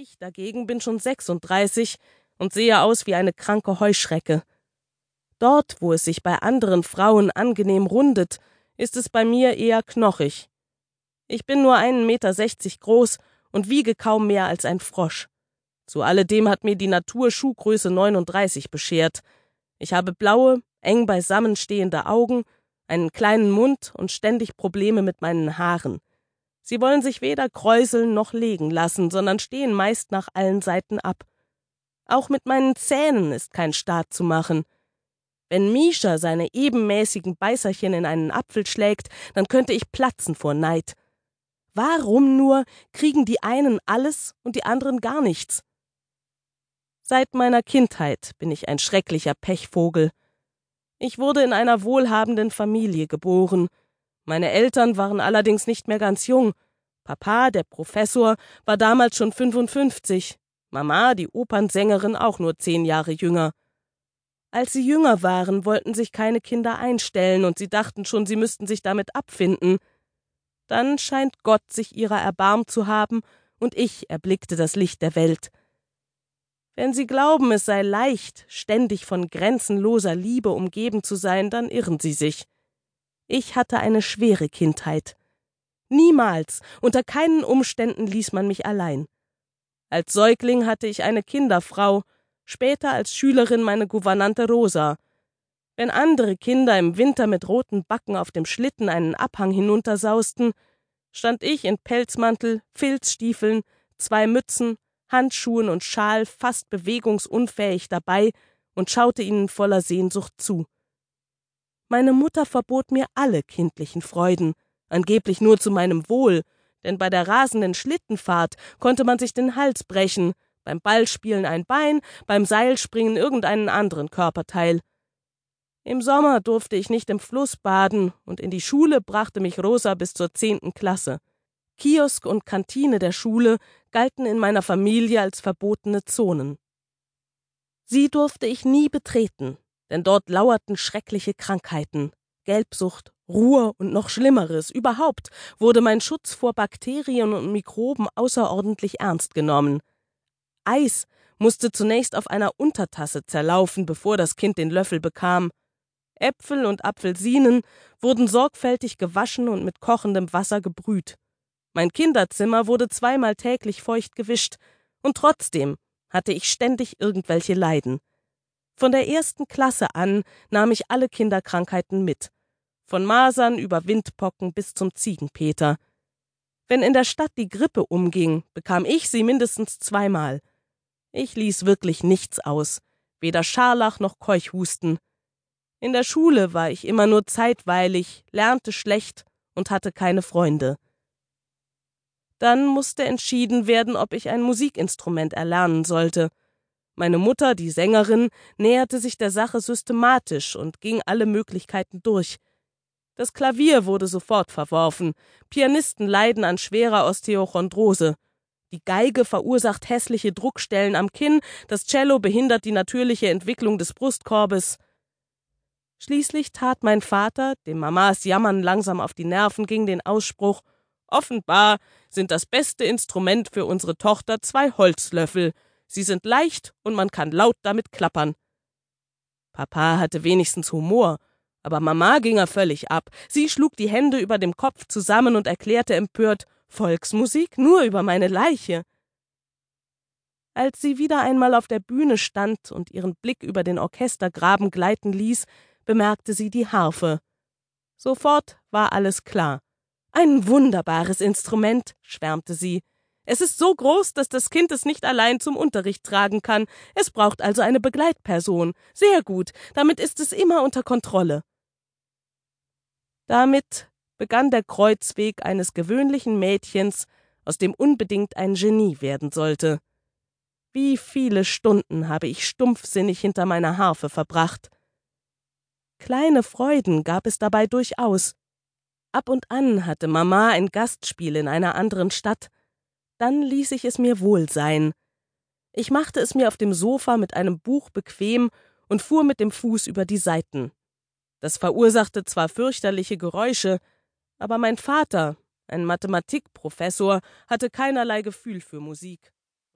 Ich dagegen bin schon 36 und sehe aus wie eine kranke Heuschrecke. Dort, wo es sich bei anderen Frauen angenehm rundet, ist es bei mir eher knochig. Ich bin nur einen Meter sechzig groß und wiege kaum mehr als ein Frosch. Zu alledem hat mir die Natur Schuhgröße 39 beschert. Ich habe blaue, eng beisammenstehende Augen, einen kleinen Mund und ständig Probleme mit meinen Haaren. Sie wollen sich weder kräuseln noch legen lassen, sondern stehen meist nach allen Seiten ab. Auch mit meinen Zähnen ist kein Staat zu machen. Wenn Misha seine ebenmäßigen Beißerchen in einen Apfel schlägt, dann könnte ich platzen vor Neid. Warum nur kriegen die einen alles und die anderen gar nichts? Seit meiner Kindheit bin ich ein schrecklicher Pechvogel. Ich wurde in einer wohlhabenden Familie geboren. Meine Eltern waren allerdings nicht mehr ganz jung. Papa, der Professor, war damals schon 55. Mama, die Opernsängerin, auch nur zehn Jahre jünger. Als sie jünger waren, wollten sich keine Kinder einstellen und sie dachten schon, sie müssten sich damit abfinden. Dann scheint Gott sich ihrer erbarmt zu haben und ich erblickte das Licht der Welt. Wenn Sie glauben, es sei leicht, ständig von grenzenloser Liebe umgeben zu sein, dann irren Sie sich. Ich hatte eine schwere Kindheit. Niemals, unter keinen Umständen ließ man mich allein. Als Säugling hatte ich eine Kinderfrau, später als Schülerin meine Gouvernante Rosa. Wenn andere Kinder im Winter mit roten Backen auf dem Schlitten einen Abhang hinuntersausten, stand ich in Pelzmantel, Filzstiefeln, zwei Mützen, Handschuhen und Schal fast bewegungsunfähig dabei und schaute ihnen voller Sehnsucht zu. Meine Mutter verbot mir alle kindlichen Freuden, angeblich nur zu meinem Wohl, denn bei der rasenden Schlittenfahrt konnte man sich den Hals brechen, beim Ballspielen ein Bein, beim Seilspringen irgendeinen anderen Körperteil. Im Sommer durfte ich nicht im Fluss baden, und in die Schule brachte mich Rosa bis zur zehnten Klasse. Kiosk und Kantine der Schule galten in meiner Familie als verbotene Zonen. Sie durfte ich nie betreten, denn dort lauerten schreckliche Krankheiten, Gelbsucht, Ruhr und noch Schlimmeres. Überhaupt wurde mein Schutz vor Bakterien und Mikroben außerordentlich ernst genommen. Eis musste zunächst auf einer Untertasse zerlaufen, bevor das Kind den Löffel bekam. Äpfel und Apfelsinen wurden sorgfältig gewaschen und mit kochendem Wasser gebrüht. Mein Kinderzimmer wurde zweimal täglich feucht gewischt, und trotzdem hatte ich ständig irgendwelche Leiden. Von der ersten Klasse an nahm ich alle Kinderkrankheiten mit, von Masern über Windpocken bis zum Ziegenpeter. Wenn in der Stadt die Grippe umging, bekam ich sie mindestens zweimal. Ich ließ wirklich nichts aus, weder Scharlach noch Keuchhusten. In der Schule war ich immer nur zeitweilig, lernte schlecht und hatte keine Freunde. Dann musste entschieden werden, ob ich ein Musikinstrument erlernen sollte. Meine Mutter, die Sängerin, näherte sich der Sache systematisch und ging alle Möglichkeiten durch. Das Klavier wurde sofort verworfen. Pianisten leiden an schwerer Osteochondrose. Die Geige verursacht hässliche Druckstellen am Kinn, das Cello behindert die natürliche Entwicklung des Brustkorbes. Schließlich tat mein Vater, dem Mamas Jammern langsam auf die Nerven ging, den Ausspruch Offenbar sind das beste Instrument für unsere Tochter zwei Holzlöffel. Sie sind leicht und man kann laut damit klappern. Papa hatte wenigstens Humor, aber Mama ging er völlig ab. Sie schlug die Hände über dem Kopf zusammen und erklärte empört Volksmusik nur über meine Leiche. Als sie wieder einmal auf der Bühne stand und ihren Blick über den Orchestergraben gleiten ließ, bemerkte sie die Harfe. Sofort war alles klar. Ein wunderbares Instrument, schwärmte sie. Es ist so groß, dass das Kind es nicht allein zum Unterricht tragen kann. Es braucht also eine Begleitperson. Sehr gut, damit ist es immer unter Kontrolle. Damit begann der Kreuzweg eines gewöhnlichen Mädchens, aus dem unbedingt ein Genie werden sollte. Wie viele Stunden habe ich stumpfsinnig hinter meiner Harfe verbracht. Kleine Freuden gab es dabei durchaus, Ab und an hatte Mama ein Gastspiel in einer anderen Stadt. Dann ließ ich es mir wohl sein. Ich machte es mir auf dem Sofa mit einem Buch bequem und fuhr mit dem Fuß über die Seiten. Das verursachte zwar fürchterliche Geräusche, aber mein Vater, ein Mathematikprofessor, hatte keinerlei Gefühl für Musik.